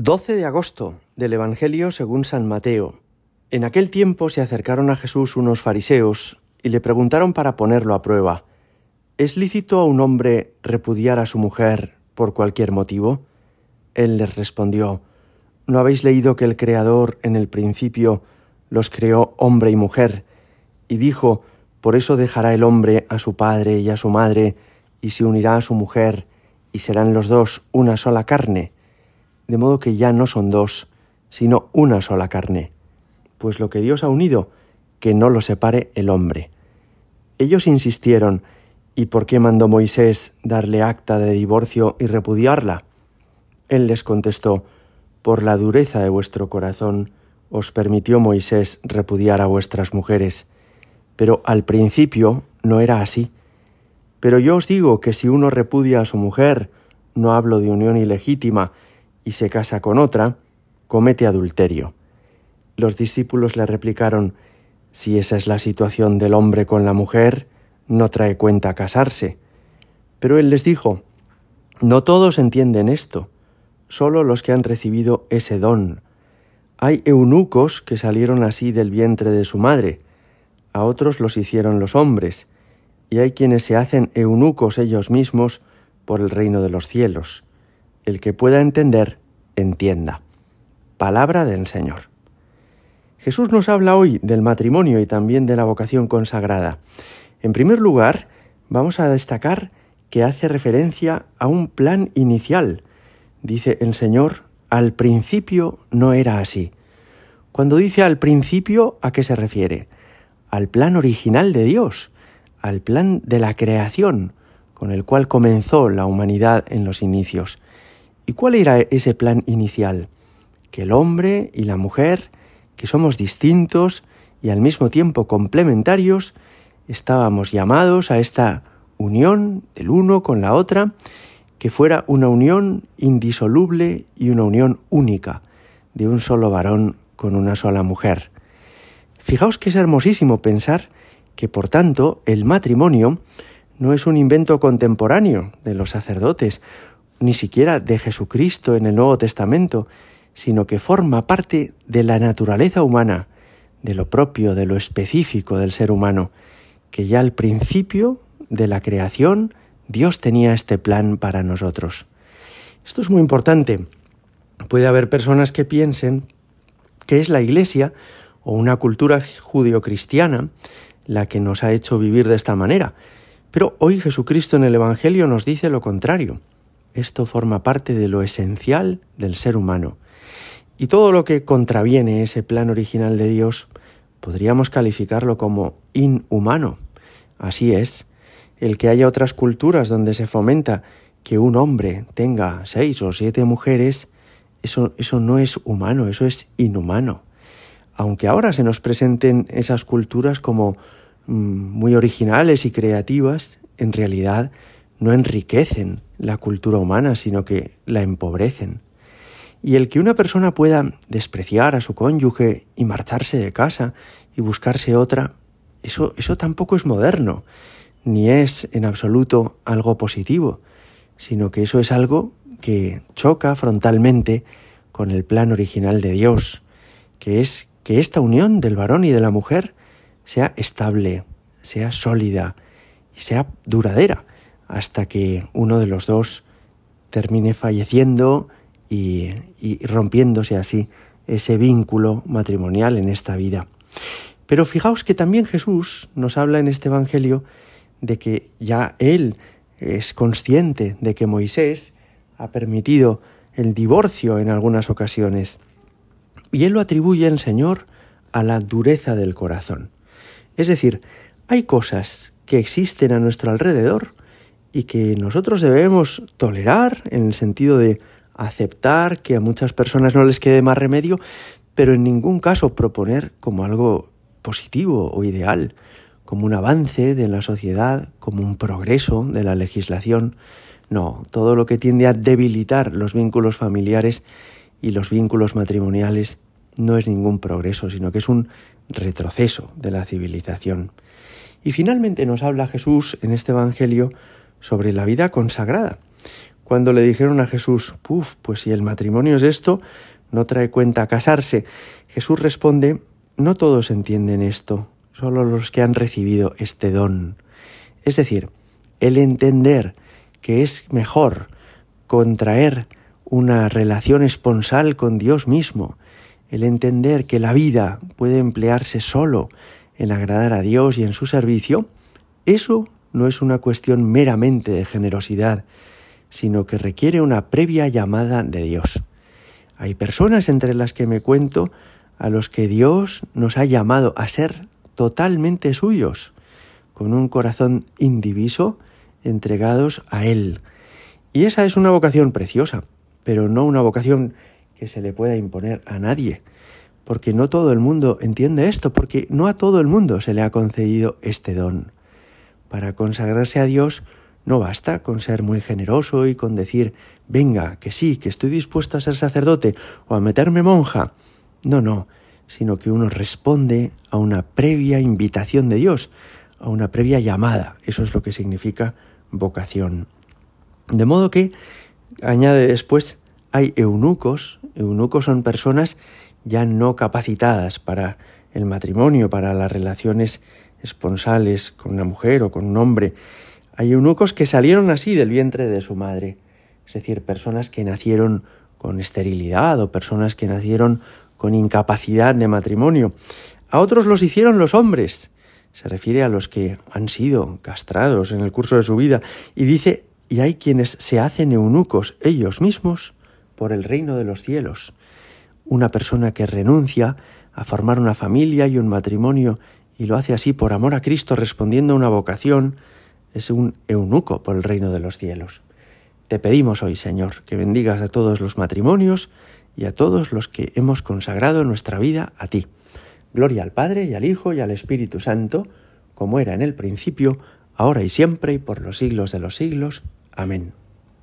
12 de agosto del Evangelio según San Mateo. En aquel tiempo se acercaron a Jesús unos fariseos y le preguntaron para ponerlo a prueba, ¿Es lícito a un hombre repudiar a su mujer por cualquier motivo? Él les respondió, ¿no habéis leído que el Creador en el principio los creó hombre y mujer? Y dijo, por eso dejará el hombre a su padre y a su madre, y se unirá a su mujer, y serán los dos una sola carne de modo que ya no son dos, sino una sola carne. Pues lo que Dios ha unido, que no lo separe el hombre. Ellos insistieron, ¿y por qué mandó Moisés darle acta de divorcio y repudiarla? Él les contestó, por la dureza de vuestro corazón os permitió Moisés repudiar a vuestras mujeres, pero al principio no era así. Pero yo os digo que si uno repudia a su mujer, no hablo de unión ilegítima, y se casa con otra, comete adulterio. Los discípulos le replicaron, si esa es la situación del hombre con la mujer, no trae cuenta casarse. Pero él les dijo, no todos entienden esto, solo los que han recibido ese don. Hay eunucos que salieron así del vientre de su madre, a otros los hicieron los hombres, y hay quienes se hacen eunucos ellos mismos por el reino de los cielos. El que pueda entender, entienda. Palabra del Señor. Jesús nos habla hoy del matrimonio y también de la vocación consagrada. En primer lugar, vamos a destacar que hace referencia a un plan inicial. Dice el Señor, al principio no era así. Cuando dice al principio, ¿a qué se refiere? Al plan original de Dios, al plan de la creación, con el cual comenzó la humanidad en los inicios. ¿Y cuál era ese plan inicial? Que el hombre y la mujer, que somos distintos y al mismo tiempo complementarios, estábamos llamados a esta unión del uno con la otra, que fuera una unión indisoluble y una unión única, de un solo varón con una sola mujer. Fijaos que es hermosísimo pensar que, por tanto, el matrimonio no es un invento contemporáneo de los sacerdotes ni siquiera de Jesucristo en el Nuevo Testamento, sino que forma parte de la naturaleza humana, de lo propio, de lo específico del ser humano, que ya al principio de la creación Dios tenía este plan para nosotros. Esto es muy importante. Puede haber personas que piensen que es la Iglesia o una cultura judio-cristiana la que nos ha hecho vivir de esta manera. Pero hoy Jesucristo en el Evangelio nos dice lo contrario. Esto forma parte de lo esencial del ser humano. Y todo lo que contraviene ese plan original de Dios podríamos calificarlo como inhumano. Así es, el que haya otras culturas donde se fomenta que un hombre tenga seis o siete mujeres, eso, eso no es humano, eso es inhumano. Aunque ahora se nos presenten esas culturas como mm, muy originales y creativas, en realidad no enriquecen la cultura humana, sino que la empobrecen. Y el que una persona pueda despreciar a su cónyuge y marcharse de casa y buscarse otra, eso, eso tampoco es moderno, ni es en absoluto algo positivo, sino que eso es algo que choca frontalmente con el plan original de Dios, que es que esta unión del varón y de la mujer sea estable, sea sólida y sea duradera hasta que uno de los dos termine falleciendo y, rompiéndose así ese vínculo matrimonial en esta vida. Pero fijaos que también Jesús nos habla en este Evangelio de que ya Él es consciente de que Moisés ha permitido el divorcio en algunas ocasiones. Y Él lo atribuye el Señor a la dureza del corazón. Es decir, hay cosas que existen a nuestro alrededor y que nosotros debemos tolerar en el sentido de aceptar que a muchas personas no les quede más remedio, pero en ningún caso proponer como algo positivo o ideal, como un avance de la sociedad, como un progreso de la legislación. No, todo lo que tiende a debilitar los vínculos familiares y los vínculos matrimoniales no es ningún progreso, sino que es un retroceso de la civilización. Y finalmente nos habla Jesús en este Evangelio sobre la vida consagrada. cuando le dijeron a Jesús, puf, pues si el matrimonio es esto, no trae cuenta casarse. Jesús responde, no todos entienden esto, solo los que han recibido este don. Es decir, el entender que es mejor contraer una relación esponsal con Dios mismo, el entender que la vida puede emplearse solo en agradar a Dios y en su servicio, eso no es una cuestión meramente de generosidad, sino que requiere una previa llamada de Dios. Hay personas entre las que me cuento a los que Dios nos ha llamado a ser totalmente suyos, con un corazón indiviso, entregados a Él. Y esa es una vocación preciosa, pero no una vocación que se le pueda imponer a nadie, porque no todo el mundo entiende esto, porque no a todo el mundo se le ha concedido este don. Para consagrarse a Dios no basta con ser muy generoso y con decir, venga, que sí, que estoy dispuesto a ser sacerdote o a meterme monja. No, no, sino que uno responde a una previa invitación de Dios, a una previa llamada. Eso es lo que significa vocación. De modo que, añade después, hay eunucos. Eunucos son personas ya no capacitadas para el matrimonio, para las relaciones esponsales con una mujer o con un hombre. Hay eunucos que salieron así del vientre de su madre, es decir, personas que nacieron con esterilidad o personas que nacieron con incapacidad de matrimonio. A otros los hicieron los hombres. Se refiere a los que han sido castrados en el curso de su vida y dice, y hay quienes se hacen eunucos ellos mismos por el reino de los cielos. Una persona que renuncia a formar una familia y un matrimonio y lo hace así por amor a Cristo respondiendo a una vocación, es un eunuco por el reino de los cielos. Te pedimos hoy, Señor, que bendigas a todos los matrimonios y a todos los que hemos consagrado nuestra vida a ti. Gloria al Padre y al Hijo y al Espíritu Santo, como era en el principio, ahora y siempre y por los siglos de los siglos. Amén.